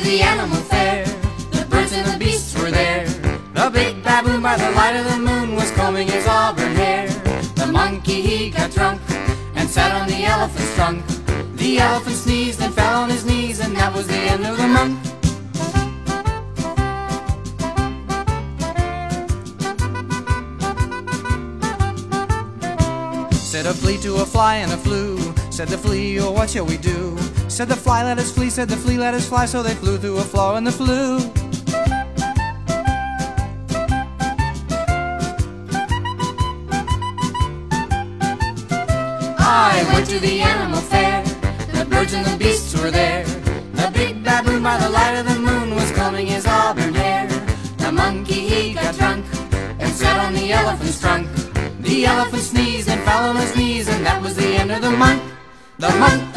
the animal fair. The birds and the beasts were there. The big baboon by the light of the moon was combing his auburn hair. The monkey he got drunk and sat on the elephant's trunk. The elephant sneezed and fell on his knees, and that was the end of the month. Said a flea to a fly and a flue. Said the flea, oh, what shall we do? Said the fly, let us flee. Said the flea, let us fly. So they flew through a flaw in the flue. I went to the animal fair. The birds and the beasts were there. The big baboon by the light of the moon was combing his auburn hair. The monkey he got drunk and sat on the elephant's trunk. The elephant sneezed and fell on his knees, and that was the end of the month. The month